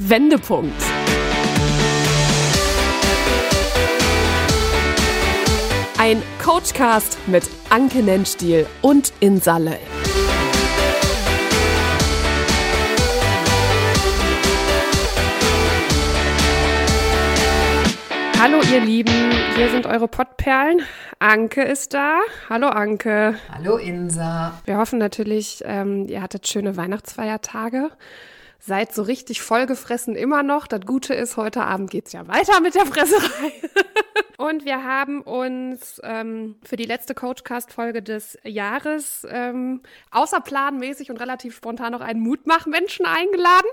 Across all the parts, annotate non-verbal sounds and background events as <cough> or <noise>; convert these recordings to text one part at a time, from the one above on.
Wendepunkt. Ein Coachcast mit Anke Nennstiel und Insalle. Hallo ihr Lieben, hier sind eure Pottperlen. Anke ist da. Hallo Anke. Hallo Insa. Wir hoffen natürlich, ähm, ihr hattet schöne Weihnachtsfeiertage. Seid so richtig vollgefressen immer noch. Das Gute ist, heute Abend geht's ja weiter mit der Fresserei. <laughs> Und wir haben uns ähm, für die letzte Coachcast-Folge des Jahres ähm, außerplanmäßig und relativ spontan noch einen Mutmachmenschen eingeladen.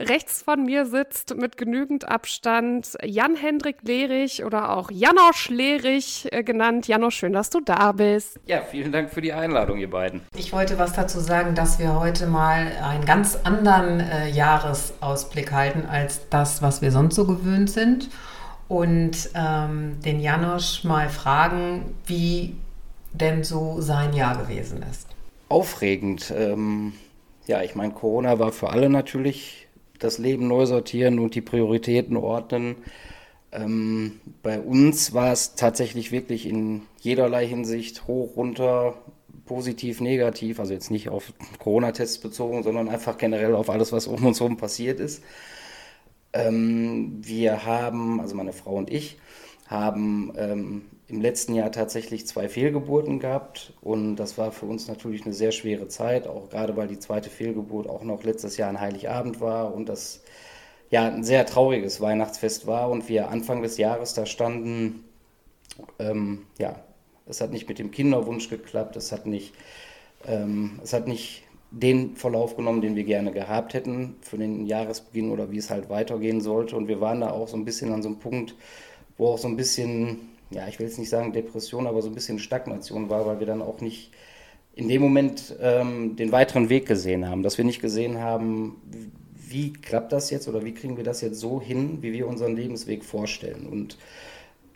Rechts von mir sitzt mit genügend Abstand Jan-Hendrik Lehrich oder auch Janosch Lehrich äh, genannt. Janosch, schön, dass du da bist. Ja, vielen Dank für die Einladung, ihr beiden. Ich wollte was dazu sagen, dass wir heute mal einen ganz anderen äh, Jahresausblick halten als das, was wir sonst so gewöhnt sind und ähm, den Janosch mal fragen, wie denn so sein Jahr gewesen ist. Aufregend. Ähm, ja, ich meine, Corona war für alle natürlich das Leben neu sortieren und die Prioritäten ordnen. Ähm, bei uns war es tatsächlich wirklich in jederlei Hinsicht hoch, runter, positiv, negativ. Also jetzt nicht auf Corona-Tests bezogen, sondern einfach generell auf alles, was um uns herum passiert ist. Ähm, wir haben, also meine Frau und ich, haben ähm, im letzten Jahr tatsächlich zwei Fehlgeburten gehabt. Und das war für uns natürlich eine sehr schwere Zeit, auch gerade weil die zweite Fehlgeburt auch noch letztes Jahr ein Heiligabend war und das ja ein sehr trauriges Weihnachtsfest war. Und wir Anfang des Jahres da standen, ähm, ja, es hat nicht mit dem Kinderwunsch geklappt, es hat nicht, ähm, es hat nicht den Verlauf genommen, den wir gerne gehabt hätten für den Jahresbeginn oder wie es halt weitergehen sollte. Und wir waren da auch so ein bisschen an so einem Punkt, wo auch so ein bisschen, ja, ich will jetzt nicht sagen Depression, aber so ein bisschen Stagnation war, weil wir dann auch nicht in dem Moment ähm, den weiteren Weg gesehen haben, dass wir nicht gesehen haben, wie klappt das jetzt oder wie kriegen wir das jetzt so hin, wie wir unseren Lebensweg vorstellen. Und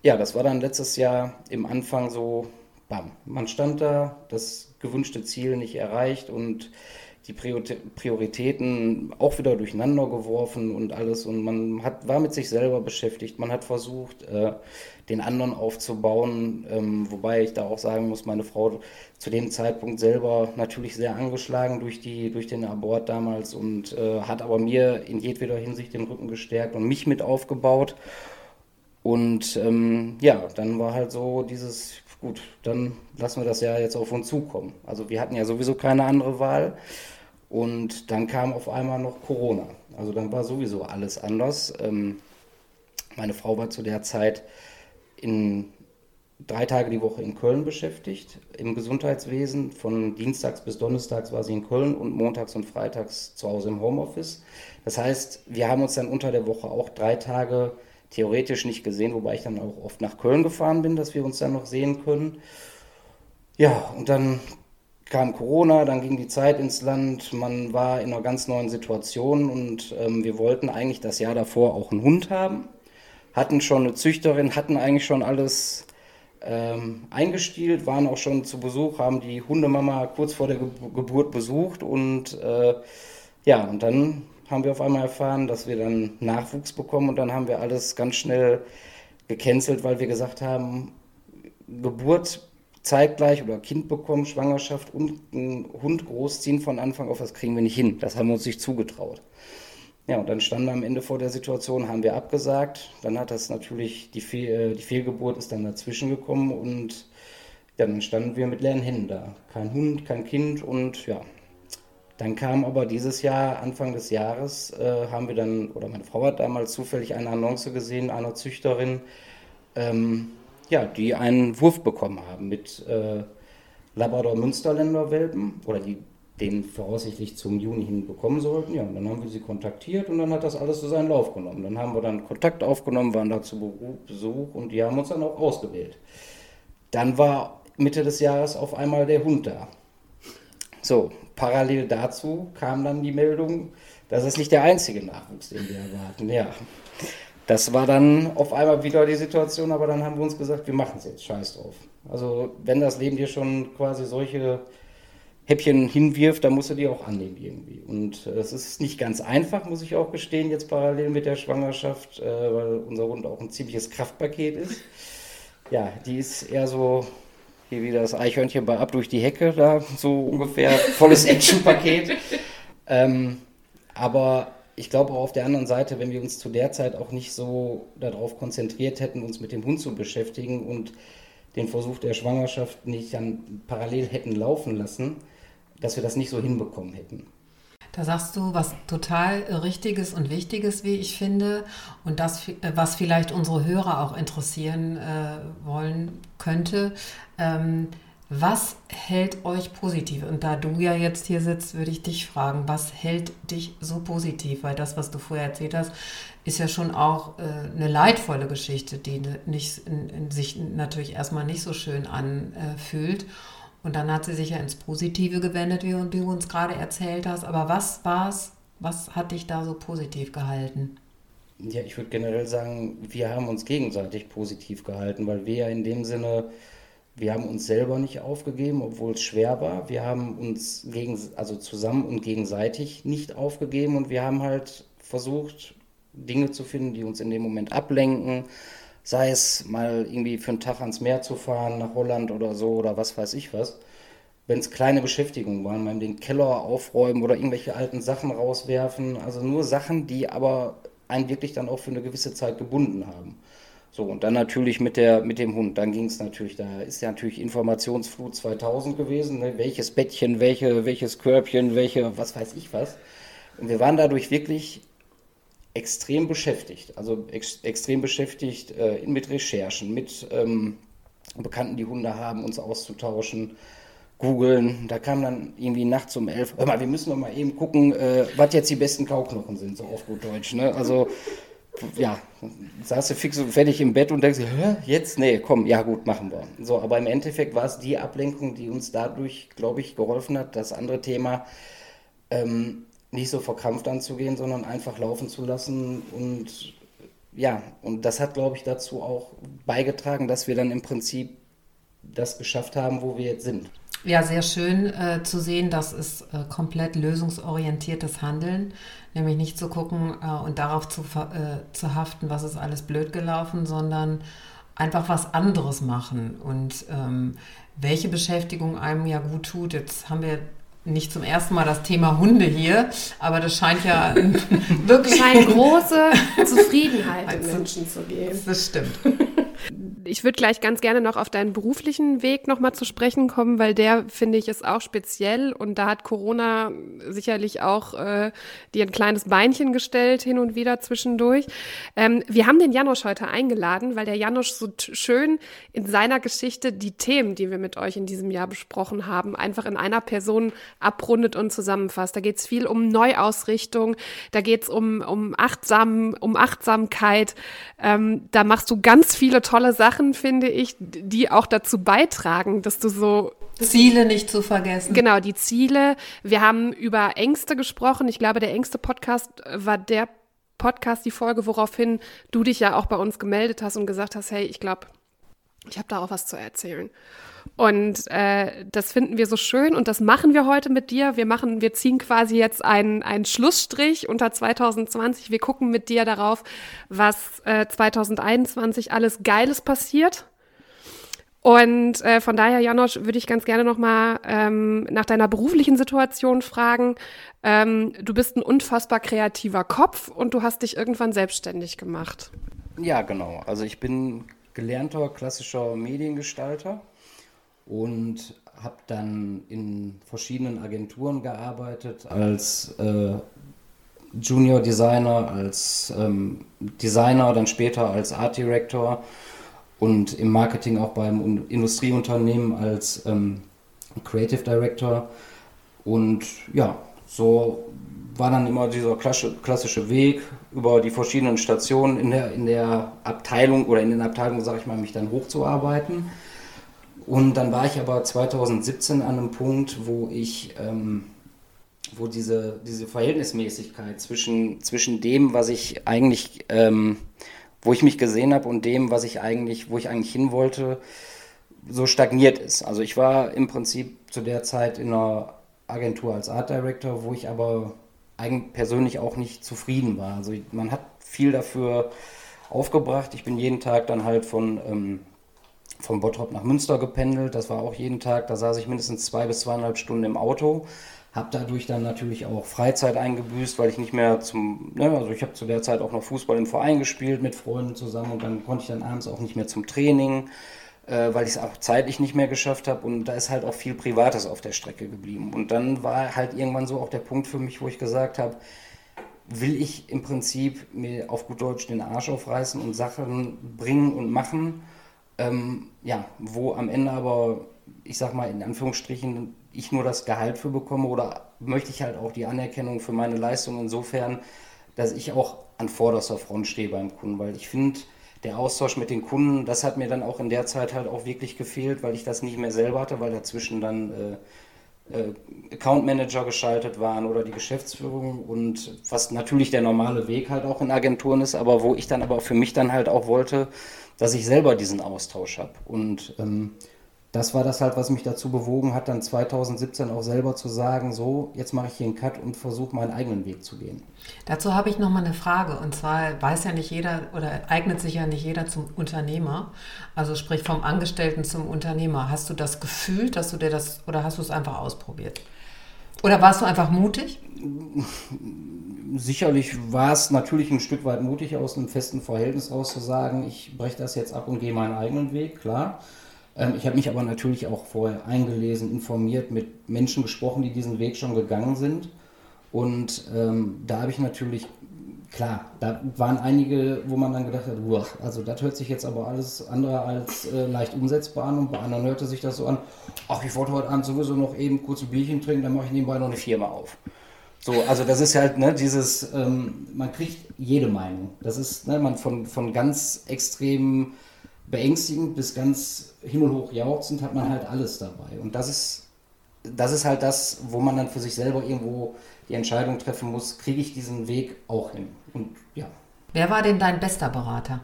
ja, das war dann letztes Jahr im Anfang so, bam, man stand da, das gewünschte Ziel nicht erreicht und die Prioritäten auch wieder durcheinander geworfen und alles. Und man hat, war mit sich selber beschäftigt. Man hat versucht, äh, den anderen aufzubauen. Ähm, wobei ich da auch sagen muss, meine Frau zu dem Zeitpunkt selber natürlich sehr angeschlagen durch, die, durch den Abort damals und äh, hat aber mir in jedweder Hinsicht den Rücken gestärkt und mich mit aufgebaut. Und ähm, ja, dann war halt so dieses, gut, dann lassen wir das ja jetzt auf uns zukommen. Also wir hatten ja sowieso keine andere Wahl. Und dann kam auf einmal noch Corona. Also dann war sowieso alles anders. Ähm, meine Frau war zu der Zeit in drei Tage die Woche in Köln beschäftigt, im Gesundheitswesen. Von Dienstags bis Donnerstags war sie in Köln und montags und freitags zu Hause im Homeoffice. Das heißt, wir haben uns dann unter der Woche auch drei Tage theoretisch nicht gesehen, wobei ich dann auch oft nach Köln gefahren bin, dass wir uns dann noch sehen können. Ja, und dann kam Corona, dann ging die Zeit ins Land, man war in einer ganz neuen Situation und ähm, wir wollten eigentlich das Jahr davor auch einen Hund haben, hatten schon eine Züchterin, hatten eigentlich schon alles ähm, eingestielt, waren auch schon zu Besuch, haben die Hundemama kurz vor der Ge Geburt besucht und äh, ja, und dann haben wir auf einmal erfahren, dass wir dann Nachwuchs bekommen und dann haben wir alles ganz schnell gecancelt, weil wir gesagt haben, Geburt zeitgleich oder Kind bekommen, Schwangerschaft und einen Hund großziehen von Anfang auf, das kriegen wir nicht hin. Das haben wir uns nicht zugetraut. Ja, und dann standen wir am Ende vor der Situation, haben wir abgesagt. Dann hat das natürlich, die, Fehl, äh, die Fehlgeburt ist dann dazwischen gekommen und ja, dann standen wir mit leeren Händen da. Kein Hund, kein Kind und ja, dann kam aber dieses Jahr, Anfang des Jahres, äh, haben wir dann, oder meine Frau hat damals zufällig eine Annonce gesehen, einer Züchterin, ähm, ja, die einen Wurf bekommen haben mit äh, Labrador-Münsterländer Welpen oder die den voraussichtlich zum Juni hin bekommen sollten. Ja, und dann haben wir sie kontaktiert und dann hat das alles so seinen Lauf genommen. Dann haben wir dann Kontakt aufgenommen, waren da zu Besuch und die haben uns dann auch ausgewählt. Dann war Mitte des Jahres auf einmal der Hund da. So, parallel dazu kam dann die Meldung, das ist nicht der einzige Nachwuchs, den wir erwarten. Ja, das war dann auf einmal wieder die Situation, aber dann haben wir uns gesagt, wir machen es jetzt, scheiß drauf. Also wenn das Leben dir schon quasi solche Häppchen hinwirft, da musst du die auch annehmen irgendwie. Und äh, es ist nicht ganz einfach, muss ich auch gestehen, jetzt parallel mit der Schwangerschaft, äh, weil unser Hund auch ein ziemliches Kraftpaket ist. Ja, die ist eher so hier wie das Eichhörnchen bei Ab durch die Hecke, da so ungefähr volles <laughs> Actionpaket. ähm, aber ich glaube auch auf der anderen Seite, wenn wir uns zu der Zeit auch nicht so darauf konzentriert hätten, uns mit dem Hund zu beschäftigen und den Versuch der Schwangerschaft nicht dann parallel hätten laufen lassen, dass wir das nicht so hinbekommen hätten. Da sagst du was total Richtiges und Wichtiges, wie ich finde, und das, was vielleicht unsere Hörer auch interessieren äh, wollen könnte. Ähm, was hält euch positiv? Und da du ja jetzt hier sitzt, würde ich dich fragen, was hält dich so positiv? Weil das, was du vorher erzählt hast, ist ja schon auch äh, eine leidvolle Geschichte, die nicht, in, in sich natürlich erstmal nicht so schön anfühlt. Äh, und dann hat sie sich ja ins Positive gewendet, wie du uns gerade erzählt hast. Aber was war's? Was hat dich da so positiv gehalten? Ja, ich würde generell sagen, wir haben uns gegenseitig positiv gehalten, weil wir ja in dem Sinne, wir haben uns selber nicht aufgegeben, obwohl es schwer war. Wir haben uns gegen, also zusammen und gegenseitig nicht aufgegeben und wir haben halt versucht, Dinge zu finden, die uns in dem Moment ablenken, sei es mal irgendwie für einen Tag ans Meer zu fahren, nach Holland oder so oder was weiß ich was. Wenn es kleine Beschäftigungen waren, mal den Keller aufräumen oder irgendwelche alten Sachen rauswerfen, also nur Sachen, die aber einen wirklich dann auch für eine gewisse Zeit gebunden haben. So, und dann natürlich mit, der, mit dem Hund. Dann ging es natürlich, da ist ja natürlich Informationsflut 2000 gewesen. Ne? Welches Bettchen, welche, welches Körbchen, welche, was weiß ich was. Und wir waren dadurch wirklich extrem beschäftigt, also ex extrem beschäftigt äh, mit Recherchen, mit ähm, Bekannten, die Hunde haben, uns auszutauschen, googeln. Da kam dann irgendwie nachts um elf, hör mal, wir müssen doch mal eben gucken, äh, was jetzt die besten Kauknochen sind, so auf gut Deutsch. Ne? Also ja, saß du fix und fertig im Bett und denkst, Hä, jetzt? Nee, komm, ja gut, machen wir. So, aber im Endeffekt war es die Ablenkung, die uns dadurch, glaube ich, geholfen hat. Das andere Thema, ähm, nicht so verkrampft anzugehen, sondern einfach laufen zu lassen. Und ja, und das hat, glaube ich, dazu auch beigetragen, dass wir dann im Prinzip das geschafft haben, wo wir jetzt sind. Ja, sehr schön äh, zu sehen, das ist äh, komplett lösungsorientiertes Handeln, nämlich nicht zu gucken äh, und darauf zu, äh, zu haften, was ist alles blöd gelaufen, sondern einfach was anderes machen und ähm, welche Beschäftigung einem ja gut tut. Jetzt haben wir nicht zum ersten Mal das Thema Hunde hier, aber das scheint ja <laughs> wirklich scheint große Zufriedenheit in Menschen zu geben. Das stimmt. <laughs> Ich würde gleich ganz gerne noch auf deinen beruflichen Weg nochmal zu sprechen kommen, weil der, finde ich, ist auch speziell und da hat Corona sicherlich auch äh, dir ein kleines Beinchen gestellt, hin und wieder zwischendurch. Ähm, wir haben den Janosch heute eingeladen, weil der Janosch so schön in seiner Geschichte die Themen, die wir mit euch in diesem Jahr besprochen haben, einfach in einer Person abrundet und zusammenfasst. Da geht es viel um Neuausrichtung, da geht es um, um, achtsam, um Achtsamkeit. Ähm, da machst du ganz viele tolle Sachen, finde ich, die auch dazu beitragen, dass du so Ziele nicht zu vergessen. Genau, die Ziele. Wir haben über Ängste gesprochen. Ich glaube, der engste Podcast war der Podcast, die Folge, woraufhin du dich ja auch bei uns gemeldet hast und gesagt hast, hey, ich glaube, ich habe da auch was zu erzählen. Und äh, das finden wir so schön und das machen wir heute mit dir. Wir machen, wir ziehen quasi jetzt einen, einen Schlussstrich unter 2020. Wir gucken mit dir darauf, was äh, 2021 alles Geiles passiert. Und äh, von daher, Janosch, würde ich ganz gerne nochmal ähm, nach deiner beruflichen Situation fragen. Ähm, du bist ein unfassbar kreativer Kopf und du hast dich irgendwann selbstständig gemacht. Ja, genau. Also ich bin gelernter klassischer Mediengestalter und habe dann in verschiedenen Agenturen gearbeitet als äh, Junior Designer, als ähm, Designer, dann später als Art Director und im Marketing auch beim Industrieunternehmen als ähm, Creative Director. Und ja, so war dann immer dieser klassische Weg über die verschiedenen Stationen in der, in der Abteilung oder in den Abteilungen, sage ich mal, mich dann hochzuarbeiten. Und dann war ich aber 2017 an einem Punkt, wo ich, ähm, wo diese, diese Verhältnismäßigkeit zwischen, zwischen dem, was ich eigentlich, ähm, wo ich mich gesehen habe und dem, was ich eigentlich, wo ich eigentlich hin wollte, so stagniert ist. Also ich war im Prinzip zu der Zeit in einer Agentur als Art Director, wo ich aber eigentlich persönlich auch nicht zufrieden war. Also man hat viel dafür aufgebracht. Ich bin jeden Tag dann halt von, ähm, von Bottrop nach Münster gependelt. Das war auch jeden Tag. Da saß ich mindestens zwei bis zweieinhalb Stunden im Auto. Habe dadurch dann natürlich auch Freizeit eingebüßt, weil ich nicht mehr zum, ne, also ich habe zu der Zeit auch noch Fußball im Verein gespielt mit Freunden zusammen und dann konnte ich dann abends auch nicht mehr zum Training äh, weil ich es auch zeitlich nicht mehr geschafft habe und da ist halt auch viel Privates auf der Strecke geblieben. Und dann war halt irgendwann so auch der Punkt für mich, wo ich gesagt habe, will ich im Prinzip mir auf gut Deutsch den Arsch aufreißen und Sachen bringen und machen, ähm, ja, wo am Ende aber, ich sag mal in Anführungsstrichen, ich nur das Gehalt für bekomme oder möchte ich halt auch die Anerkennung für meine Leistung insofern, dass ich auch an vorderster Front stehe beim Kunden, weil ich finde, der Austausch mit den Kunden, das hat mir dann auch in der Zeit halt auch wirklich gefehlt, weil ich das nicht mehr selber hatte, weil dazwischen dann äh, äh, Account Manager geschaltet waren oder die Geschäftsführung und was natürlich der normale Weg halt auch in Agenturen ist, aber wo ich dann aber für mich dann halt auch wollte, dass ich selber diesen Austausch habe. Und ähm, das war das halt, was mich dazu bewogen hat, dann 2017 auch selber zu sagen, so, jetzt mache ich hier einen Cut und versuche meinen eigenen Weg zu gehen. Dazu habe ich nochmal eine Frage. Und zwar weiß ja nicht jeder oder eignet sich ja nicht jeder zum Unternehmer. Also sprich vom Angestellten zum Unternehmer. Hast du das Gefühl, dass du dir das oder hast du es einfach ausprobiert? Oder warst du einfach mutig? Sicherlich war es natürlich ein Stück weit mutig, aus einem festen Verhältnis raus zu sagen, ich breche das jetzt ab und gehe meinen eigenen Weg, klar. Ähm, ich habe mich aber natürlich auch vorher eingelesen, informiert, mit Menschen gesprochen, die diesen Weg schon gegangen sind. Und ähm, da habe ich natürlich, klar, da waren einige, wo man dann gedacht hat, uah, also das hört sich jetzt aber alles andere als äh, leicht umsetzbar an. Und bei anderen hörte sich das so an, ach, ich wollte heute Abend sowieso noch eben kurz ein Bierchen trinken, dann mache ich nebenbei noch eine Firma auf. So, also das ist halt, ne, dieses, ähm, man kriegt jede Meinung. Das ist, ne, man von, von ganz extremen beängstigend bis ganz himmelhoch jauchzend hat man halt alles dabei. Und das ist, das ist halt das, wo man dann für sich selber irgendwo die Entscheidung treffen muss, kriege ich diesen Weg auch hin. Und ja. Wer war denn dein bester Berater?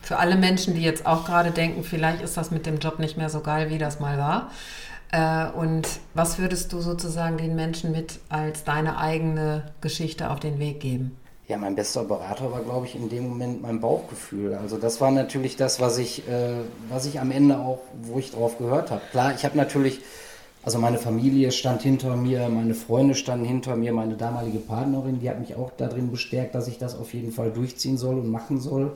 Für alle Menschen, die jetzt auch gerade denken, vielleicht ist das mit dem Job nicht mehr so geil, wie das mal war. Äh, und was würdest du sozusagen den Menschen mit als deine eigene Geschichte auf den Weg geben? Ja, mein bester Berater war, glaube ich, in dem Moment mein Bauchgefühl. Also das war natürlich das, was ich, äh, was ich am Ende auch, wo ich drauf gehört habe. Klar, ich habe natürlich, also meine Familie stand hinter mir, meine Freunde standen hinter mir, meine damalige Partnerin, die hat mich auch darin bestärkt, dass ich das auf jeden Fall durchziehen soll und machen soll.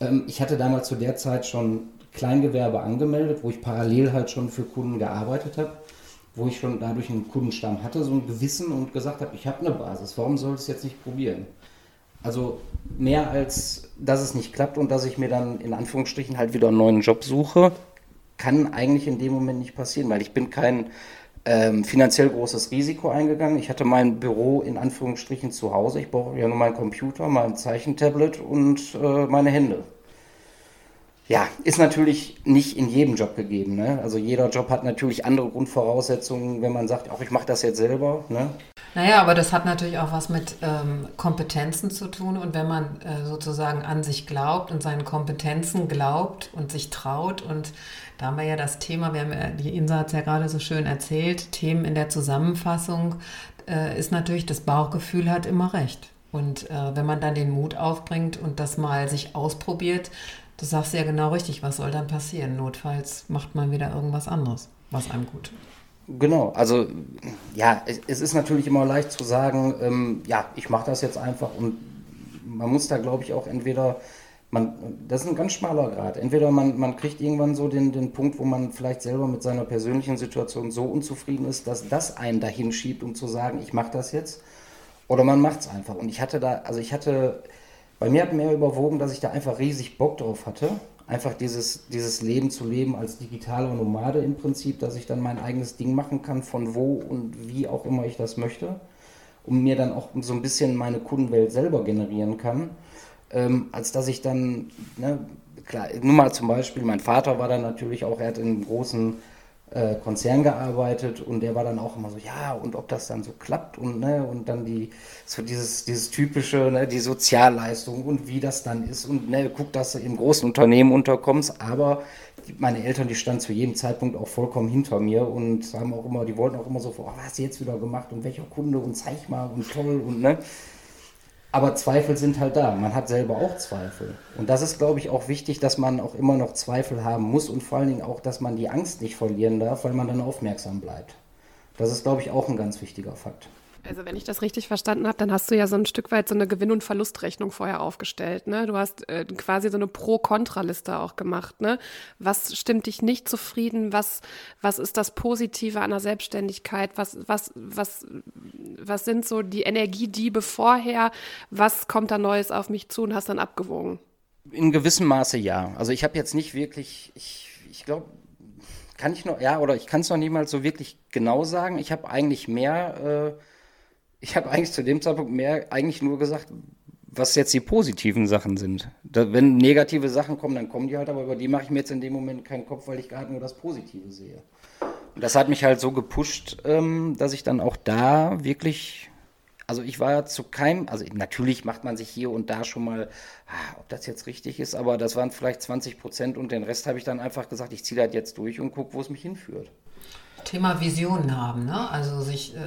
Ähm, ich hatte damals zu der Zeit schon Kleingewerbe angemeldet, wo ich parallel halt schon für Kunden gearbeitet habe wo ich schon dadurch einen Kundenstamm hatte, so ein Gewissen und gesagt habe, ich habe eine Basis, warum soll ich es jetzt nicht probieren? Also mehr als, dass es nicht klappt und dass ich mir dann in Anführungsstrichen halt wieder einen neuen Job suche, kann eigentlich in dem Moment nicht passieren, weil ich bin kein ähm, finanziell großes Risiko eingegangen. Ich hatte mein Büro in Anführungsstrichen zu Hause. Ich brauche ja nur meinen Computer, mein Zeichentablet und äh, meine Hände. Ja, ist natürlich nicht in jedem Job gegeben. Ne? Also jeder Job hat natürlich andere Grundvoraussetzungen, wenn man sagt, auch ich mache das jetzt selber. Ne? Naja, aber das hat natürlich auch was mit ähm, Kompetenzen zu tun. Und wenn man äh, sozusagen an sich glaubt und seinen Kompetenzen glaubt und sich traut, und da haben wir ja das Thema, wir haben ja, die Insa hat es ja gerade so schön erzählt, Themen in der Zusammenfassung, äh, ist natürlich, das Bauchgefühl hat immer recht. Und äh, wenn man dann den Mut aufbringt und das mal sich ausprobiert, du sagst ja genau richtig, was soll dann passieren? Notfalls macht man wieder irgendwas anderes, was einem gut tut. Genau, also ja, es, ist natürlich immer leicht zu sagen, ähm, ja, ich mache das jetzt einfach und man muss da, glaube ich, auch entweder, man, das ist ein ganz schmaler Grad, entweder man, man kriegt irgendwann so den, den Punkt, wo man vielleicht selber mit seiner persönlichen Situation so unzufrieden ist, dass das einen dahin schiebt, um zu sagen, ich mache das jetzt, oder man macht es einfach. Und ich hatte da, also ich hatte, bei mir hat mehr überwogen, dass ich da einfach riesig Bock drauf hatte einfach dieses, dieses Leben zu leben als digitaler Nomade im Prinzip, dass ich dann mein eigenes Ding machen kann, von wo und wie auch immer ich das möchte, und mir dann auch so ein bisschen meine Kundenwelt selber generieren kann, ähm, als dass ich dann, ne, klar, nur mal zum Beispiel, mein Vater war dann natürlich auch, er hat in einem großen äh, Konzern gearbeitet und der war dann auch immer so, ja, und ob das dann so klappt und ne, und dann die, so dieses, dieses typische, ne, die Sozialleistung und wie das dann ist und ne, guck, dass du im großen Unternehmen unterkommst, aber meine Eltern, die standen zu jedem Zeitpunkt auch vollkommen hinter mir und haben auch immer, die wollten auch immer so, oh, was hast du jetzt wieder gemacht und welcher Kunde und zeig mal und toll und ne. Aber Zweifel sind halt da. Man hat selber auch Zweifel. Und das ist, glaube ich, auch wichtig, dass man auch immer noch Zweifel haben muss und vor allen Dingen auch, dass man die Angst nicht verlieren darf, weil man dann aufmerksam bleibt. Das ist, glaube ich, auch ein ganz wichtiger Fakt. Also wenn ich das richtig verstanden habe, dann hast du ja so ein Stück weit so eine Gewinn- und Verlustrechnung vorher aufgestellt. Ne? Du hast äh, quasi so eine Pro-Kontra-Liste auch gemacht. Ne? Was stimmt dich nicht zufrieden? Was, was ist das Positive an der Selbstständigkeit? Was, was, was, was sind so die Energiediebe vorher? Was kommt da Neues auf mich zu und hast dann abgewogen? In gewissem Maße ja. Also ich habe jetzt nicht wirklich, ich, ich glaube, kann ich noch, ja, oder ich kann es noch niemals so wirklich genau sagen. Ich habe eigentlich mehr... Äh, ich habe eigentlich zu dem Zeitpunkt mehr eigentlich nur gesagt, was jetzt die positiven Sachen sind. Da, wenn negative Sachen kommen, dann kommen die halt, aber über die mache ich mir jetzt in dem Moment keinen Kopf, weil ich gerade nur das Positive sehe. Und das hat mich halt so gepusht, ähm, dass ich dann auch da wirklich, also ich war zu keinem, also natürlich macht man sich hier und da schon mal, ah, ob das jetzt richtig ist, aber das waren vielleicht 20 Prozent und den Rest habe ich dann einfach gesagt, ich ziehe das jetzt durch und gucke, wo es mich hinführt. Thema Visionen haben. Ne? Also sich, äh,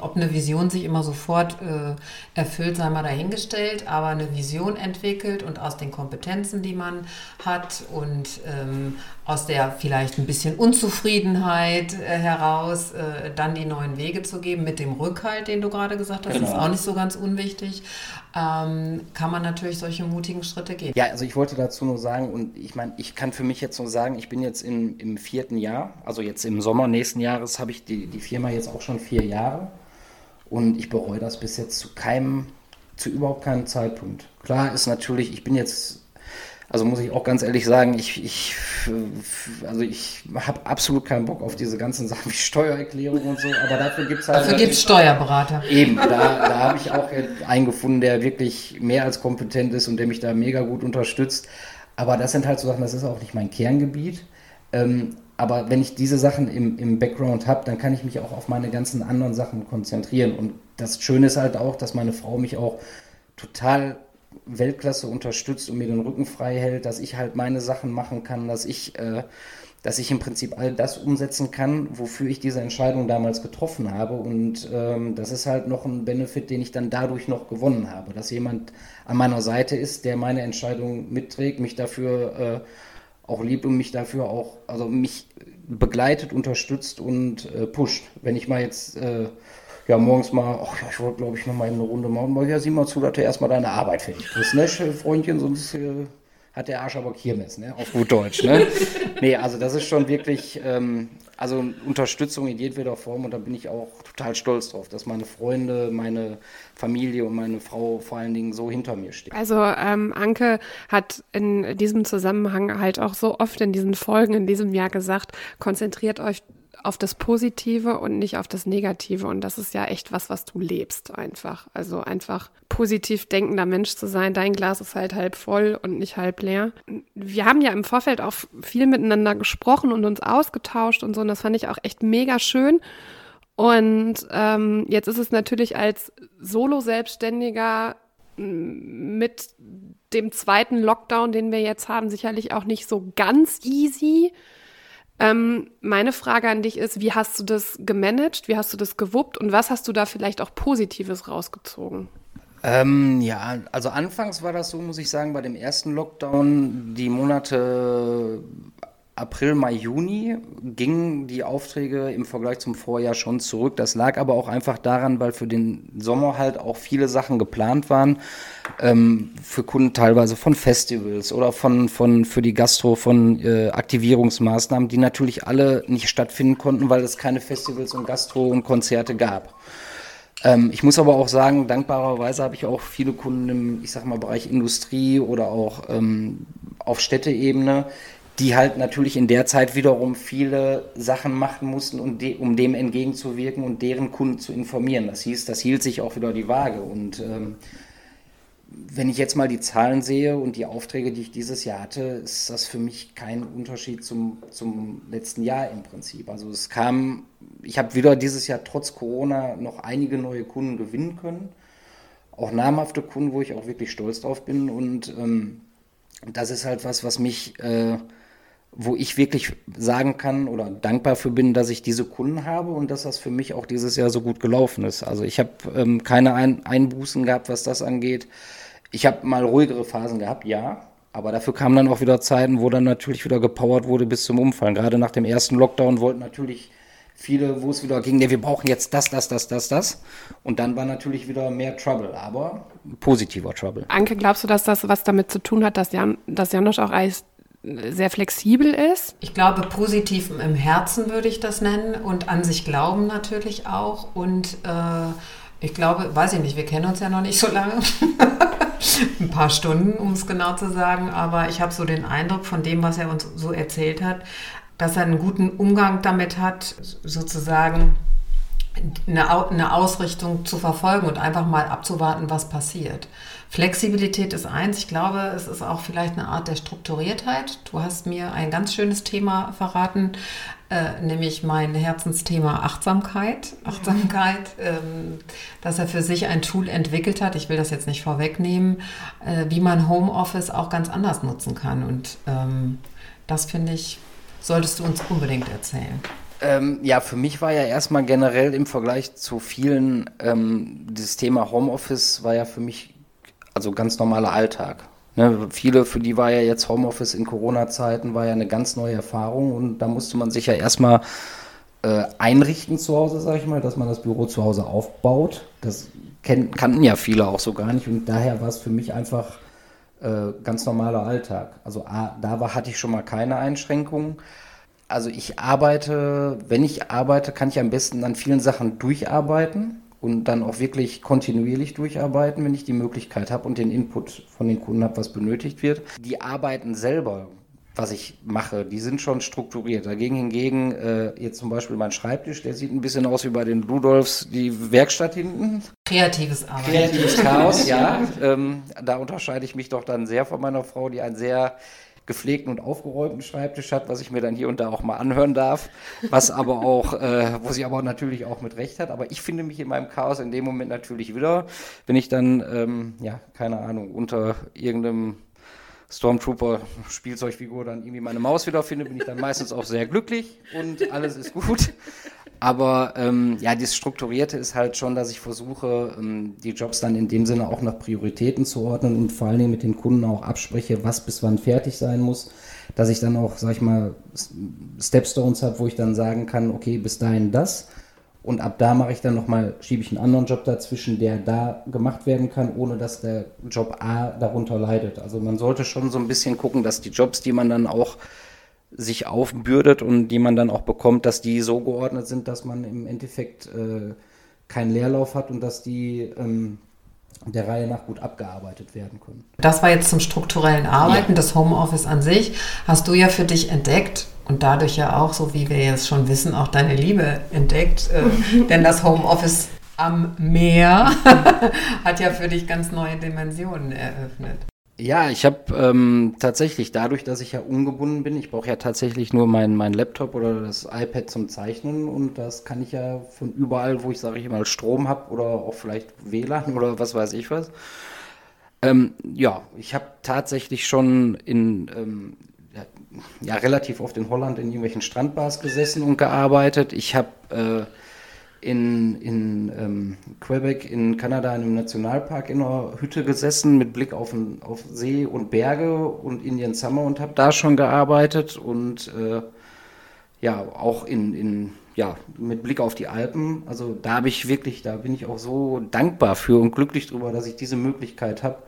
ob eine Vision sich immer sofort äh, erfüllt, sei mal dahingestellt, aber eine Vision entwickelt und aus den Kompetenzen, die man hat und ähm, aus der vielleicht ein bisschen Unzufriedenheit äh, heraus äh, dann die neuen Wege zu geben, mit dem Rückhalt, den du gerade gesagt hast, genau. ist auch nicht so ganz unwichtig, ähm, kann man natürlich solche mutigen Schritte gehen. Ja, also ich wollte dazu nur sagen, und ich meine, ich kann für mich jetzt nur sagen, ich bin jetzt in, im vierten Jahr, also jetzt im Sommer nächsten Jahres habe ich die, die Firma jetzt auch schon vier Jahre und ich bereue das bis jetzt zu keinem, zu überhaupt keinem Zeitpunkt. Klar ist natürlich, ich bin jetzt also muss ich auch ganz ehrlich sagen, ich, ich, also ich habe absolut keinen Bock auf diese ganzen <laughs> Sachen wie Steuererklärung und so, aber dafür gibt es halt. Dafür gibt es Steuerberater. Eben, da, da habe ich auch einen gefunden, der wirklich mehr als kompetent ist und der mich da mega gut unterstützt. Aber das sind halt so Sachen, das ist auch nicht mein Kerngebiet. Ähm, aber wenn ich diese Sachen im, im Background habe, dann kann ich mich auch auf meine ganzen anderen Sachen konzentrieren. Und das Schöne ist halt auch, dass meine Frau mich auch total Weltklasse unterstützt und mir den Rücken frei hält, dass ich halt meine Sachen machen kann, dass ich, äh, dass ich im Prinzip all das umsetzen kann, wofür ich diese Entscheidung damals getroffen habe. Und ähm, das ist halt noch ein Benefit, den ich dann dadurch noch gewonnen habe, dass jemand an meiner Seite ist, der meine Entscheidung mitträgt, mich dafür äh, auch liebt und mich dafür auch, also mich begleitet, unterstützt und äh, pusht. Wenn ich mal jetzt äh, ja, morgens mal, ach ja, ich wollte, glaube ich, noch mal eine Runde machen. Ja, sieh mal zu, dass du erstmal deine Arbeit fertig kriegst, ne, Freundchen, sonst äh, hat der Arsch aber Kirmes, ne, auf gut Deutsch, ne. <laughs> nee, also das ist schon wirklich, ähm, also Unterstützung in jedweder Form und da bin ich auch total stolz drauf, dass meine Freunde, meine Familie und meine Frau vor allen Dingen so hinter mir stehen. Also ähm, Anke hat in diesem Zusammenhang halt auch so oft in diesen Folgen in diesem Jahr gesagt, konzentriert euch auf das Positive und nicht auf das Negative. Und das ist ja echt was, was du lebst einfach. Also einfach positiv denkender Mensch zu sein. Dein Glas ist halt halb voll und nicht halb leer. Wir haben ja im Vorfeld auch viel miteinander gesprochen und uns ausgetauscht und so. Und das fand ich auch echt mega schön. Und ähm, jetzt ist es natürlich als Solo-Selbstständiger mit dem zweiten Lockdown, den wir jetzt haben, sicherlich auch nicht so ganz easy. Ähm, meine Frage an dich ist, wie hast du das gemanagt, wie hast du das gewuppt und was hast du da vielleicht auch Positives rausgezogen? Ähm, ja, also anfangs war das so, muss ich sagen, bei dem ersten Lockdown, die Monate April, Mai, Juni gingen die Aufträge im Vergleich zum Vorjahr schon zurück. Das lag aber auch einfach daran, weil für den Sommer halt auch viele Sachen geplant waren. Ähm, für Kunden teilweise von Festivals oder von, von für die Gastro von äh, Aktivierungsmaßnahmen, die natürlich alle nicht stattfinden konnten, weil es keine Festivals und Gastro und Konzerte gab. Ähm, ich muss aber auch sagen, dankbarerweise habe ich auch viele Kunden im, ich sag mal, Bereich Industrie oder auch ähm, auf Städteebene, die halt natürlich in der Zeit wiederum viele Sachen machen mussten, um, de um dem entgegenzuwirken und deren Kunden zu informieren. Das hieß, das hielt sich auch wieder die Waage. Und ähm, wenn ich jetzt mal die Zahlen sehe und die Aufträge, die ich dieses Jahr hatte, ist das für mich kein Unterschied zum, zum letzten Jahr im Prinzip. Also es kam, ich habe wieder dieses Jahr trotz Corona noch einige neue Kunden gewinnen können. Auch namhafte Kunden, wo ich auch wirklich stolz drauf bin. Und ähm, das ist halt was, was mich... Äh, wo ich wirklich sagen kann oder dankbar für bin, dass ich diese Kunden habe und dass das für mich auch dieses Jahr so gut gelaufen ist. Also ich habe ähm, keine Ein Einbußen gehabt, was das angeht. Ich habe mal ruhigere Phasen gehabt, ja. Aber dafür kamen dann auch wieder Zeiten, wo dann natürlich wieder gepowert wurde bis zum Umfallen. Gerade nach dem ersten Lockdown wollten natürlich viele, wo es wieder ging, nee, wir brauchen jetzt das, das, das, das, das. Und dann war natürlich wieder mehr Trouble, aber positiver Trouble. Anke, glaubst du, dass das was damit zu tun hat, dass, Jan, dass Janosch auch als sehr flexibel ist? Ich glaube, positiv im Herzen würde ich das nennen und an sich glauben natürlich auch. Und äh, ich glaube, weiß ich nicht, wir kennen uns ja noch nicht so lange. <laughs> Ein paar Stunden, um es genau zu sagen. Aber ich habe so den Eindruck von dem, was er uns so erzählt hat, dass er einen guten Umgang damit hat, sozusagen eine, Ausrichtung zu verfolgen und einfach mal abzuwarten, was passiert. Flexibilität ist eins. Ich glaube, es ist auch vielleicht eine Art der Strukturiertheit. Du hast mir ein ganz schönes Thema verraten, äh, nämlich mein Herzensthema Achtsamkeit. Achtsamkeit, ähm, dass er für sich ein Tool entwickelt hat. Ich will das jetzt nicht vorwegnehmen, äh, wie man Homeoffice auch ganz anders nutzen kann. Und ähm, das finde ich, solltest du uns unbedingt erzählen. Ähm, ja, für mich war ja erstmal generell im Vergleich zu vielen, ähm, dieses Thema Homeoffice war ja für mich also ganz normaler Alltag. Ne, viele, für die war ja jetzt Homeoffice in Corona-Zeiten, war ja eine ganz neue Erfahrung und da musste man sich ja erstmal äh, einrichten zu Hause, sag ich mal, dass man das Büro zu Hause aufbaut. Das kannten ja viele auch so gar nicht und daher war es für mich einfach äh, ganz normaler Alltag. Also A, da war, hatte ich schon mal keine Einschränkungen. Also ich arbeite, wenn ich arbeite, kann ich am besten an vielen Sachen durcharbeiten und dann auch wirklich kontinuierlich durcharbeiten, wenn ich die Möglichkeit habe und den Input von den Kunden habe, was benötigt wird. Die Arbeiten selber, was ich mache, die sind schon strukturiert. Dagegen hingegen, äh, jetzt zum Beispiel mein Schreibtisch, der sieht ein bisschen aus wie bei den Rudolfs, die Werkstatt hinten. Kreatives Arbeiten. Kreatives Chaos, <laughs> ja. Ähm, da unterscheide ich mich doch dann sehr von meiner Frau, die ein sehr gepflegten und aufgeräumten Schreibtisch hat, was ich mir dann hier und da auch mal anhören darf, was aber auch, äh, wo sie aber natürlich auch mit Recht hat. Aber ich finde mich in meinem Chaos in dem Moment natürlich wieder, wenn ich dann, ähm, ja, keine Ahnung, unter irgendeinem Stormtrooper Spielzeugfigur dann irgendwie meine Maus wiederfinde, bin ich dann meistens auch sehr glücklich und alles ist gut. Aber ähm, ja, das Strukturierte ist halt schon, dass ich versuche, ähm, die Jobs dann in dem Sinne auch nach Prioritäten zu ordnen und vor allen Dingen mit den Kunden auch abspreche, was bis wann fertig sein muss. Dass ich dann auch, sag ich mal, Stepstones habe, wo ich dann sagen kann, okay, bis dahin das. Und ab da mache ich dann nochmal, schiebe ich einen anderen Job dazwischen, der da gemacht werden kann, ohne dass der Job A darunter leidet. Also man sollte schon so ein bisschen gucken, dass die Jobs, die man dann auch sich aufbürdet und die man dann auch bekommt, dass die so geordnet sind, dass man im Endeffekt äh, keinen Leerlauf hat und dass die ähm, der Reihe nach gut abgearbeitet werden können. Das war jetzt zum strukturellen Arbeiten, ja. das Homeoffice an sich. Hast du ja für dich entdeckt und dadurch ja auch, so wie wir jetzt schon wissen, auch deine Liebe entdeckt. Äh, <laughs> denn das Homeoffice am Meer <laughs> hat ja für dich ganz neue Dimensionen eröffnet. Ja, ich habe ähm, tatsächlich, dadurch, dass ich ja ungebunden bin, ich brauche ja tatsächlich nur meinen mein Laptop oder das iPad zum Zeichnen und das kann ich ja von überall, wo ich, sage ich mal, Strom habe oder auch vielleicht WLAN oder was weiß ich was. Ähm, ja, ich habe tatsächlich schon in, ähm, ja, ja, relativ oft in Holland in irgendwelchen Strandbars gesessen und gearbeitet. Ich habe äh, in, in ähm, Quebec in Kanada in einem Nationalpark in einer Hütte gesessen mit Blick auf, auf See und Berge und Indian Summer und habe da schon gearbeitet und äh, ja, auch in, in, ja, mit Blick auf die Alpen. Also da habe ich wirklich, da bin ich auch so dankbar für und glücklich drüber, dass ich diese Möglichkeit habe,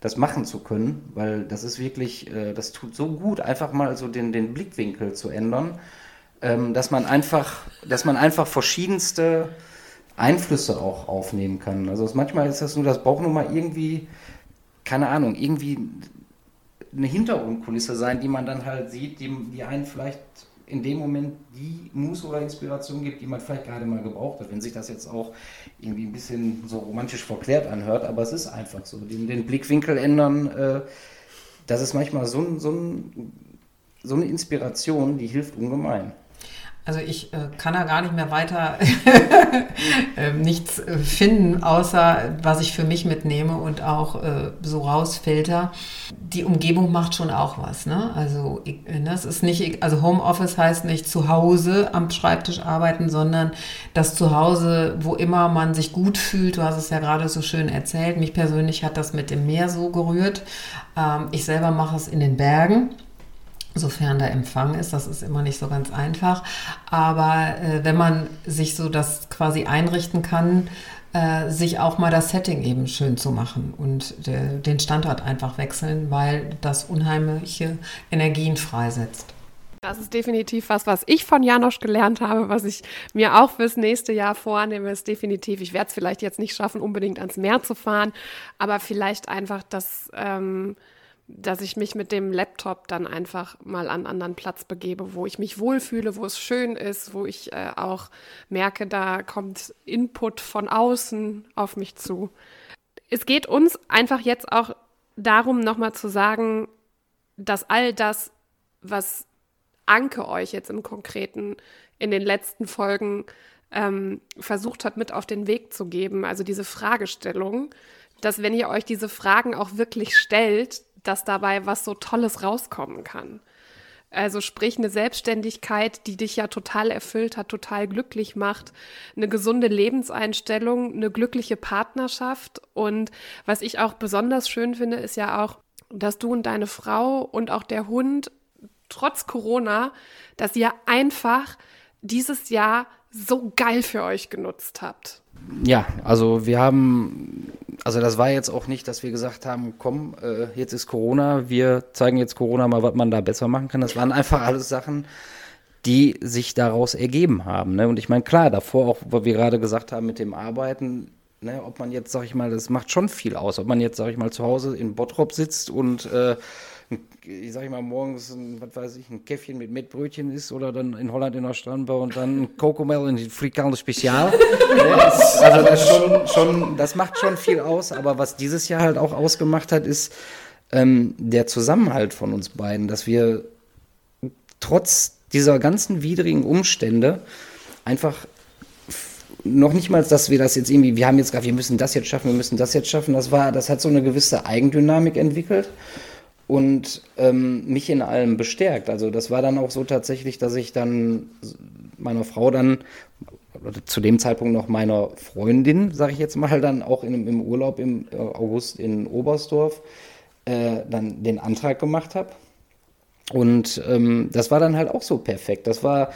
das machen zu können, weil das ist wirklich, äh, das tut so gut, einfach mal so den, den Blickwinkel zu ändern ähm, dass man einfach, dass man einfach verschiedenste Einflüsse auch aufnehmen kann. Also manchmal ist das nur, das braucht nur mal irgendwie, keine Ahnung, irgendwie eine Hintergrundkulisse sein, die man dann halt sieht, die, die einen vielleicht in dem Moment die Muße oder Inspiration gibt, die man vielleicht gerade mal gebraucht hat. Wenn sich das jetzt auch irgendwie ein bisschen so romantisch verklärt anhört, aber es ist einfach so. Den, den Blickwinkel ändern, äh, das ist manchmal so, so, so eine Inspiration, die hilft ungemein. Also ich äh, kann da gar nicht mehr weiter <laughs> äh, nichts finden, außer was ich für mich mitnehme und auch äh, so rausfilter. Die Umgebung macht schon auch was. Ne? Also ich, äh, das ist nicht, also Homeoffice heißt nicht zu Hause am Schreibtisch arbeiten, sondern das Zuhause, wo immer man sich gut fühlt. Du hast es ja gerade so schön erzählt. Mich persönlich hat das mit dem Meer so gerührt. Ähm, ich selber mache es in den Bergen sofern der Empfang ist. Das ist immer nicht so ganz einfach. Aber äh, wenn man sich so das quasi einrichten kann, äh, sich auch mal das Setting eben schön zu machen und de, den Standort einfach wechseln, weil das unheimliche Energien freisetzt. Das ist definitiv was, was ich von Janosch gelernt habe, was ich mir auch fürs nächste Jahr vornehme, ist definitiv, ich werde es vielleicht jetzt nicht schaffen, unbedingt ans Meer zu fahren, aber vielleicht einfach das ähm, dass ich mich mit dem Laptop dann einfach mal an anderen Platz begebe, wo ich mich wohlfühle, wo es schön ist, wo ich äh, auch merke, da kommt Input von außen auf mich zu. Es geht uns einfach jetzt auch darum, nochmal zu sagen, dass all das, was Anke euch jetzt im Konkreten in den letzten Folgen ähm, versucht hat, mit auf den Weg zu geben, also diese Fragestellung, dass wenn ihr euch diese Fragen auch wirklich stellt, dass dabei was so Tolles rauskommen kann. Also sprich eine Selbstständigkeit, die dich ja total erfüllt hat, total glücklich macht, eine gesunde Lebenseinstellung, eine glückliche Partnerschaft. Und was ich auch besonders schön finde, ist ja auch, dass du und deine Frau und auch der Hund trotz Corona, dass ihr einfach dieses Jahr so geil für euch genutzt habt. Ja, also wir haben also das war jetzt auch nicht, dass wir gesagt haben, komm, äh, jetzt ist Corona, wir zeigen jetzt Corona mal, was man da besser machen kann. Das waren einfach alles Sachen, die sich daraus ergeben haben. Ne? Und ich meine, klar, davor auch, was wir gerade gesagt haben mit dem Arbeiten, ne, ob man jetzt, sag ich mal, das macht schon viel aus, ob man jetzt, sag ich mal, zu Hause in Bottrop sitzt und äh, ich sag ich mal, morgens ein, was weiß ich, ein Käffchen mit Mettbrötchen ist oder dann in Holland in der Strandbau und dann ein Kokomel in Frikandel Spezial. <laughs> also das, schon, schon, das macht schon viel aus, aber was dieses Jahr halt auch ausgemacht hat, ist ähm, der Zusammenhalt von uns beiden, dass wir trotz dieser ganzen widrigen Umstände einfach noch nicht mal, dass wir das jetzt irgendwie, wir haben jetzt gesagt, wir müssen das jetzt schaffen, wir müssen das jetzt schaffen. Das war, das hat so eine gewisse Eigendynamik entwickelt und ähm, mich in allem bestärkt. Also das war dann auch so tatsächlich, dass ich dann meiner Frau dann, zu dem Zeitpunkt noch meiner Freundin, sage ich jetzt mal, dann auch in, im Urlaub im äh, August in Oberstdorf, äh, dann den Antrag gemacht habe. Und ähm, das war dann halt auch so perfekt. Das war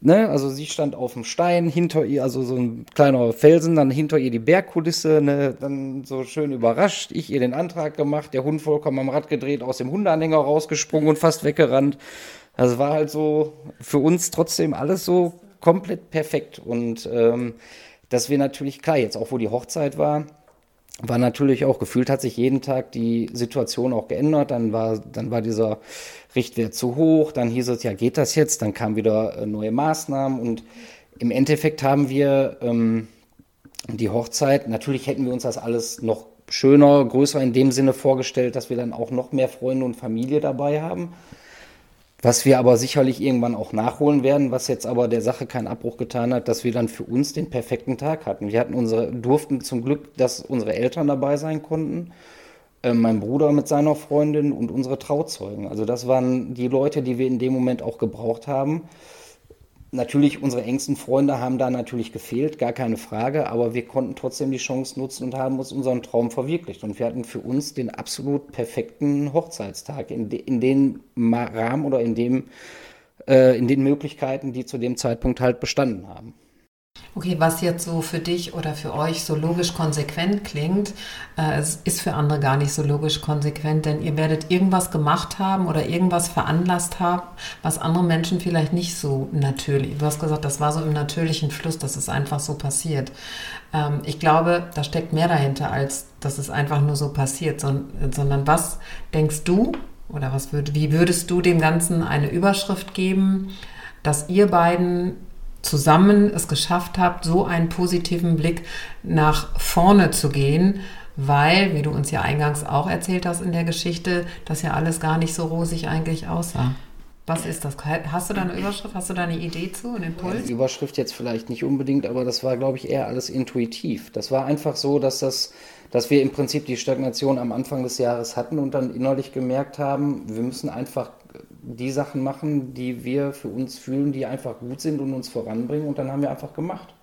Ne, also sie stand auf dem Stein, hinter ihr, also so ein kleiner Felsen, dann hinter ihr die Bergkulisse, ne, dann so schön überrascht, ich ihr den Antrag gemacht, der Hund vollkommen am Rad gedreht, aus dem Hundeanhänger rausgesprungen und fast weggerannt. Das war halt so für uns trotzdem alles so komplett perfekt. Und ähm, dass wir natürlich, klar, jetzt auch wo die Hochzeit war, war natürlich auch gefühlt, hat sich jeden Tag die Situation auch geändert. Dann war, dann war dieser Richtwert zu hoch, dann hieß es, ja, geht das jetzt? Dann kamen wieder äh, neue Maßnahmen und im Endeffekt haben wir ähm, die Hochzeit, natürlich hätten wir uns das alles noch schöner, größer in dem Sinne vorgestellt, dass wir dann auch noch mehr Freunde und Familie dabei haben. Was wir aber sicherlich irgendwann auch nachholen werden, was jetzt aber der Sache keinen Abbruch getan hat, dass wir dann für uns den perfekten Tag hatten. Wir hatten unsere, durften zum Glück, dass unsere Eltern dabei sein konnten, äh, mein Bruder mit seiner Freundin und unsere Trauzeugen. Also das waren die Leute, die wir in dem Moment auch gebraucht haben natürlich, unsere engsten Freunde haben da natürlich gefehlt, gar keine Frage, aber wir konnten trotzdem die Chance nutzen und haben uns unseren Traum verwirklicht. Und wir hatten für uns den absolut perfekten Hochzeitstag in, de, in dem Rahmen oder in, dem, äh, in den Möglichkeiten, die zu dem Zeitpunkt halt bestanden haben. Okay, was jetzt so für dich oder für euch so logisch konsequent klingt, äh, ist für andere gar nicht so logisch konsequent, denn ihr werdet irgendwas gemacht haben oder irgendwas veranlasst haben, was andere Menschen vielleicht nicht so natürlich. Du hast gesagt, das war so im natürlichen Fluss, dass es einfach so passiert. Ähm, ich glaube, da steckt mehr dahinter, als dass es einfach nur so passiert, sondern, sondern was denkst du oder was würd, wie würdest du dem Ganzen eine Überschrift geben, dass ihr beiden zusammen es geschafft habt, so einen positiven Blick nach vorne zu gehen, weil, wie du uns ja eingangs auch erzählt hast in der Geschichte, das ja alles gar nicht so rosig eigentlich aussah. Was ist das? Hast du da eine Überschrift? Hast du da eine Idee zu, einen Impuls? Die Überschrift jetzt vielleicht nicht unbedingt, aber das war, glaube ich, eher alles intuitiv. Das war einfach so, dass das, dass wir im Prinzip die Stagnation am Anfang des Jahres hatten und dann innerlich gemerkt haben, wir müssen einfach die Sachen machen, die wir für uns fühlen, die einfach gut sind und uns voranbringen. Und dann haben wir einfach gemacht.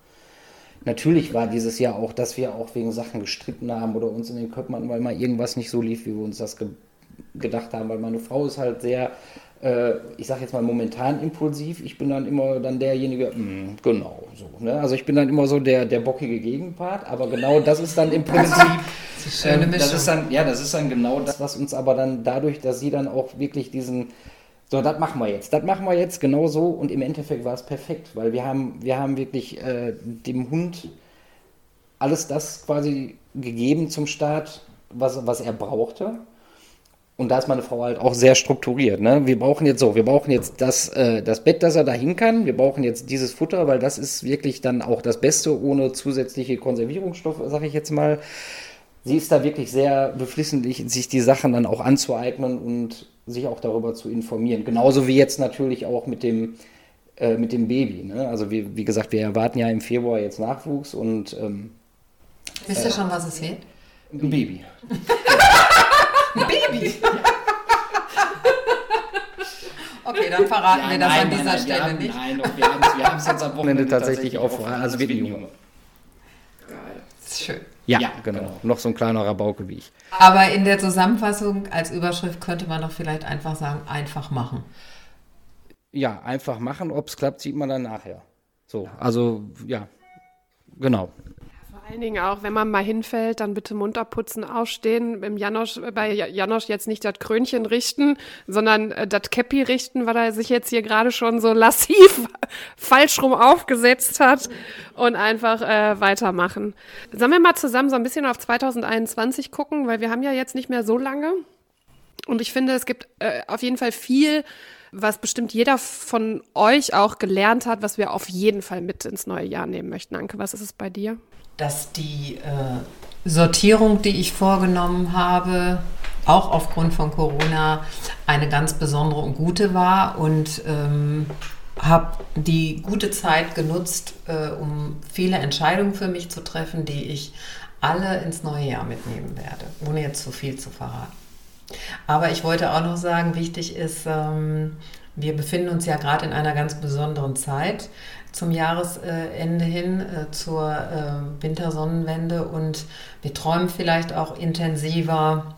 Natürlich war dieses Jahr auch, dass wir auch wegen Sachen gestritten haben oder uns in den Köpfen hatten, weil mal irgendwas nicht so lief, wie wir uns das ge gedacht haben. Weil meine Frau ist halt sehr äh, ich sage jetzt mal momentan impulsiv, ich bin dann immer dann derjenige, mh, genau so. Ne? Also ich bin dann immer so der, der bockige Gegenpart, aber genau das ist dann im Prinzip. das ist, ähm, das ist dann, ja, das ist dann genau das, was uns aber dann dadurch, dass sie dann auch wirklich diesen, so, das machen wir jetzt, das machen wir jetzt genau so und im Endeffekt war es perfekt, weil wir haben, wir haben wirklich äh, dem Hund alles das quasi gegeben zum Start, was, was er brauchte und da ist meine Frau halt auch sehr strukturiert. Ne? Wir brauchen jetzt so, wir brauchen jetzt das, äh, das Bett, dass er dahin kann. Wir brauchen jetzt dieses Futter, weil das ist wirklich dann auch das Beste ohne zusätzliche Konservierungsstoffe, sage ich jetzt mal. Sie ist da wirklich sehr beflissentlich, sich die Sachen dann auch anzueignen und sich auch darüber zu informieren. Genauso wie jetzt natürlich auch mit dem, äh, mit dem Baby. Ne? Also wie, wie gesagt, wir erwarten ja im Februar jetzt Nachwuchs und ähm, Wisst ihr äh, schon, was es wird? Ein Baby. Baby. Okay, dann verraten ja, wir das nein, an dieser nein, Stelle haben, nicht. Nein, wir haben es jetzt am Wochenende tatsächlich auch vor. Also wird ein Junge. Schön. Ja, ja genau. genau. Noch so ein kleiner Rabauke wie ich. Aber in der Zusammenfassung als Überschrift könnte man doch vielleicht einfach sagen, einfach machen. Ja, einfach machen. Ob es klappt, sieht man dann nachher. So, also ja, genau allen Dingen auch, wenn man mal hinfällt, dann bitte munter putzen, aufstehen, im Janosch, bei Janosch jetzt nicht das Krönchen richten, sondern äh, das Käppi richten, weil er sich jetzt hier gerade schon so lassiv <laughs> falsch rum aufgesetzt hat und einfach äh, weitermachen. Sollen wir mal zusammen so ein bisschen auf 2021 gucken, weil wir haben ja jetzt nicht mehr so lange. Und ich finde, es gibt äh, auf jeden Fall viel, was bestimmt jeder von euch auch gelernt hat, was wir auf jeden Fall mit ins neue Jahr nehmen möchten. Anke, was ist es bei dir? Dass die äh, Sortierung, die ich vorgenommen habe, auch aufgrund von Corona eine ganz besondere und gute war und ähm, habe die gute Zeit genutzt, äh, um viele Entscheidungen für mich zu treffen, die ich alle ins neue Jahr mitnehmen werde, ohne jetzt zu viel zu verraten. Aber ich wollte auch noch sagen, wichtig ist, ähm, wir befinden uns ja gerade in einer ganz besonderen Zeit zum Jahresende hin, äh, zur äh, Wintersonnenwende und wir träumen vielleicht auch intensiver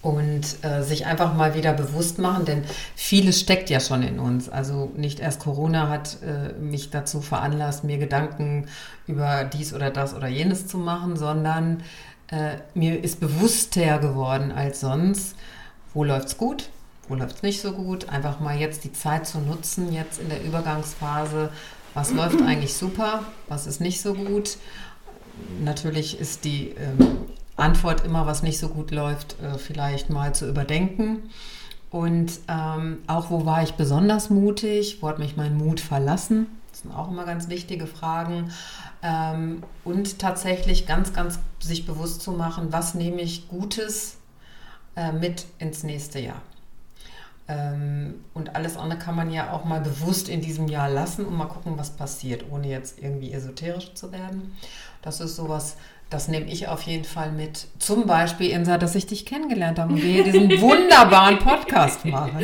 und äh, sich einfach mal wieder bewusst machen, denn vieles steckt ja schon in uns. Also nicht erst Corona hat mich dazu veranlasst, mir Gedanken über dies oder das oder jenes zu machen, sondern mir ist bewusster geworden als sonst, wo läuft es gut, wo läuft es nicht so gut. Einfach mal jetzt die Zeit zu nutzen, jetzt in der Übergangsphase, was läuft eigentlich super, was ist nicht so gut. Natürlich ist die ähm, Antwort immer, was nicht so gut läuft, äh, vielleicht mal zu überdenken. Und ähm, auch, wo war ich besonders mutig? Wo hat mich mein Mut verlassen? Das sind auch immer ganz wichtige Fragen. Ähm, und tatsächlich ganz, ganz sich bewusst zu machen, was nehme ich Gutes äh, mit ins nächste Jahr. Ähm, und alles andere kann man ja auch mal bewusst in diesem Jahr lassen und mal gucken, was passiert, ohne jetzt irgendwie esoterisch zu werden. Das ist sowas, das nehme ich auf jeden Fall mit. Zum Beispiel, Insa, dass ich dich kennengelernt habe und wir diesen wunderbaren Podcast machen.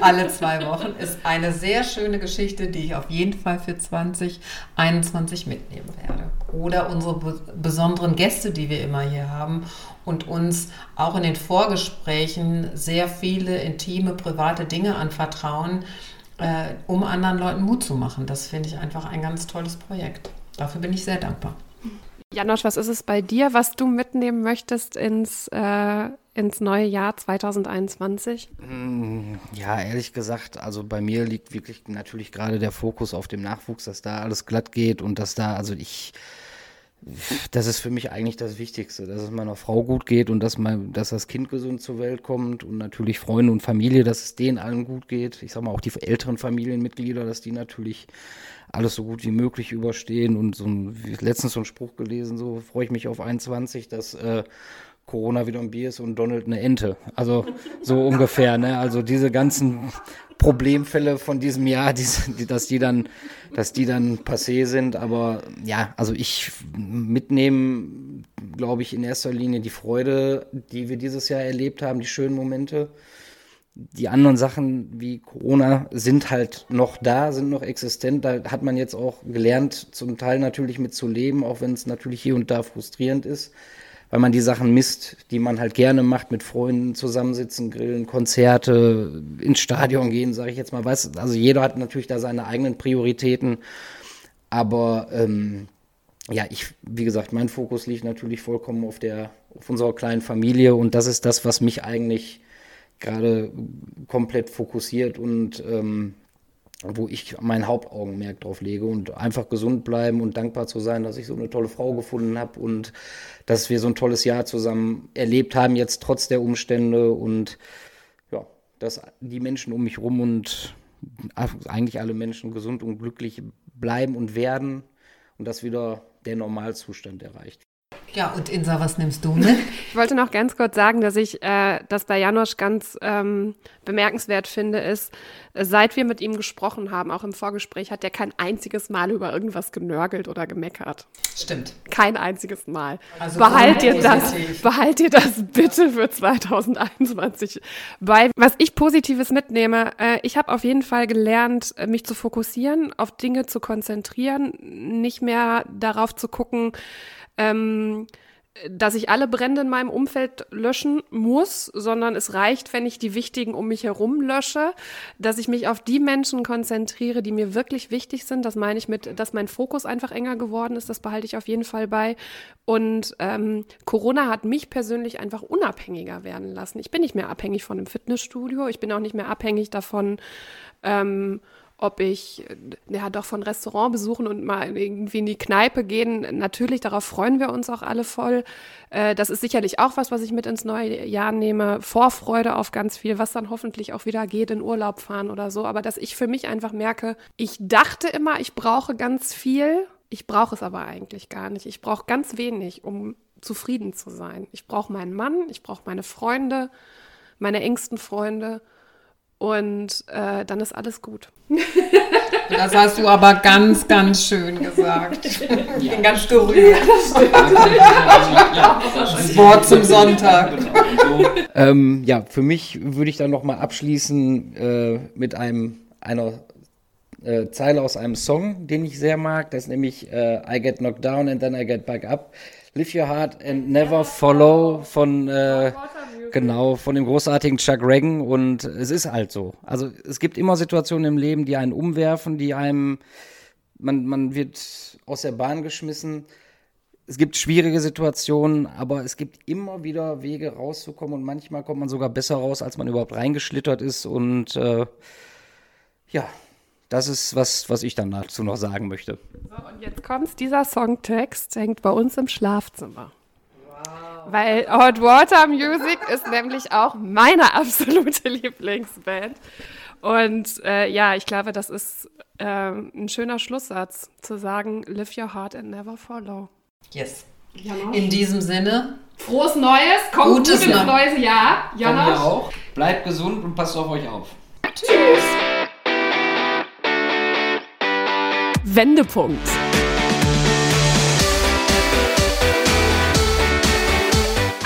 Alle zwei Wochen ist eine sehr schöne Geschichte, die ich auf jeden Fall für 2021 mitnehmen werde. Oder unsere besonderen Gäste, die wir immer hier haben und uns auch in den Vorgesprächen sehr viele intime, private Dinge anvertrauen, äh, um anderen Leuten Mut zu machen. Das finde ich einfach ein ganz tolles Projekt. Dafür bin ich sehr dankbar. Janosch, was ist es bei dir, was du mitnehmen möchtest ins, äh, ins neue Jahr 2021? Mm, ja, ehrlich gesagt, also bei mir liegt wirklich natürlich gerade der Fokus auf dem Nachwuchs, dass da alles glatt geht und dass da, also ich, das ist für mich eigentlich das Wichtigste, dass es meiner Frau gut geht und dass, mein, dass das Kind gesund zur Welt kommt und natürlich Freunde und Familie, dass es denen allen gut geht. Ich sag mal auch die älteren Familienmitglieder, dass die natürlich alles so gut wie möglich überstehen und so ein, letztens so einen Spruch gelesen, so freue ich mich auf 21, dass äh, Corona wieder ein Bier ist und Donald eine Ente. Also so ungefähr, ne? Also diese ganzen Problemfälle von diesem Jahr, die, die, dass die dann, dass die dann passé sind. Aber ja, also ich mitnehmen, glaube ich, in erster Linie die Freude, die wir dieses Jahr erlebt haben, die schönen Momente. Die anderen Sachen wie Corona sind halt noch da, sind noch existent. Da hat man jetzt auch gelernt, zum Teil natürlich mit zu leben, auch wenn es natürlich hier und da frustrierend ist weil man die Sachen misst, die man halt gerne macht, mit Freunden zusammensitzen, grillen, Konzerte, ins Stadion gehen, sage ich jetzt mal. Weiß, also jeder hat natürlich da seine eigenen Prioritäten, aber ähm, ja, ich, wie gesagt, mein Fokus liegt natürlich vollkommen auf der, auf unserer kleinen Familie und das ist das, was mich eigentlich gerade komplett fokussiert und ähm, wo ich mein Hauptaugenmerk drauf lege und einfach gesund bleiben und dankbar zu sein, dass ich so eine tolle Frau gefunden habe und dass wir so ein tolles Jahr zusammen erlebt haben, jetzt trotz der Umstände und ja, dass die Menschen um mich rum und eigentlich alle Menschen gesund und glücklich bleiben und werden und dass wieder der Normalzustand erreicht ja, und Insa, was nimmst du mit? <laughs> Ich wollte noch ganz kurz sagen, dass ich äh, das bei Janosch ganz ähm, bemerkenswert finde, ist, seit wir mit ihm gesprochen haben, auch im Vorgespräch, hat er kein einziges Mal über irgendwas genörgelt oder gemeckert. Stimmt. Kein einziges Mal. Also behalt ihr das, behalt ihr das bitte für 2021 bei. Was ich Positives mitnehme, äh, ich habe auf jeden Fall gelernt, äh, mich zu fokussieren, auf Dinge zu konzentrieren, nicht mehr darauf zu gucken, ähm, dass ich alle Brände in meinem Umfeld löschen muss, sondern es reicht, wenn ich die wichtigen um mich herum lösche, dass ich mich auf die Menschen konzentriere, die mir wirklich wichtig sind. Das meine ich mit, dass mein Fokus einfach enger geworden ist. Das behalte ich auf jeden Fall bei. Und ähm, Corona hat mich persönlich einfach unabhängiger werden lassen. Ich bin nicht mehr abhängig von einem Fitnessstudio. Ich bin auch nicht mehr abhängig davon, ähm, ob ich ja doch von Restaurant besuchen und mal irgendwie in die Kneipe gehen. Natürlich, darauf freuen wir uns auch alle voll. Äh, das ist sicherlich auch was, was ich mit ins neue Jahr nehme. Vorfreude auf ganz viel, was dann hoffentlich auch wieder geht, in Urlaub fahren oder so. Aber dass ich für mich einfach merke, ich dachte immer, ich brauche ganz viel. Ich brauche es aber eigentlich gar nicht. Ich brauche ganz wenig, um zufrieden zu sein. Ich brauche meinen Mann, ich brauche meine Freunde, meine engsten Freunde und äh, dann ist alles gut. <laughs> Das hast du aber ganz, ganz schön gesagt. <laughs> Ich bin ganz gerührt. Das <laughs> Wort zum Sonntag. Ähm, ja, für mich würde ich dann nochmal abschließen äh, mit einem, einer äh, Zeile aus einem Song, den ich sehr mag. Das ist nämlich äh, I Get Knocked Down and Then I Get Back Up. Live Your Heart and Never Follow von äh, Genau, von dem großartigen Chuck Reagan und es ist halt so. Also es gibt immer Situationen im Leben, die einen umwerfen, die einem, man, man wird aus der Bahn geschmissen. Es gibt schwierige Situationen, aber es gibt immer wieder Wege rauszukommen und manchmal kommt man sogar besser raus, als man überhaupt reingeschlittert ist und äh, ja, das ist was, was ich dann dazu noch sagen möchte. So, und jetzt kommt's, dieser Songtext hängt bei uns im Schlafzimmer. Weil Hot Water Music ist nämlich auch meine absolute <laughs> Lieblingsband. Und äh, ja, ich glaube, das ist äh, ein schöner Schlusssatz, zu sagen, live your heart and never follow. Yes. Janosch. In diesem Sinne. Frohes Neues, kommt Gutes gut ins neue Jahr. Janosch. auch. Bleibt gesund und passt auf euch auf. Tschüss. Wendepunkt.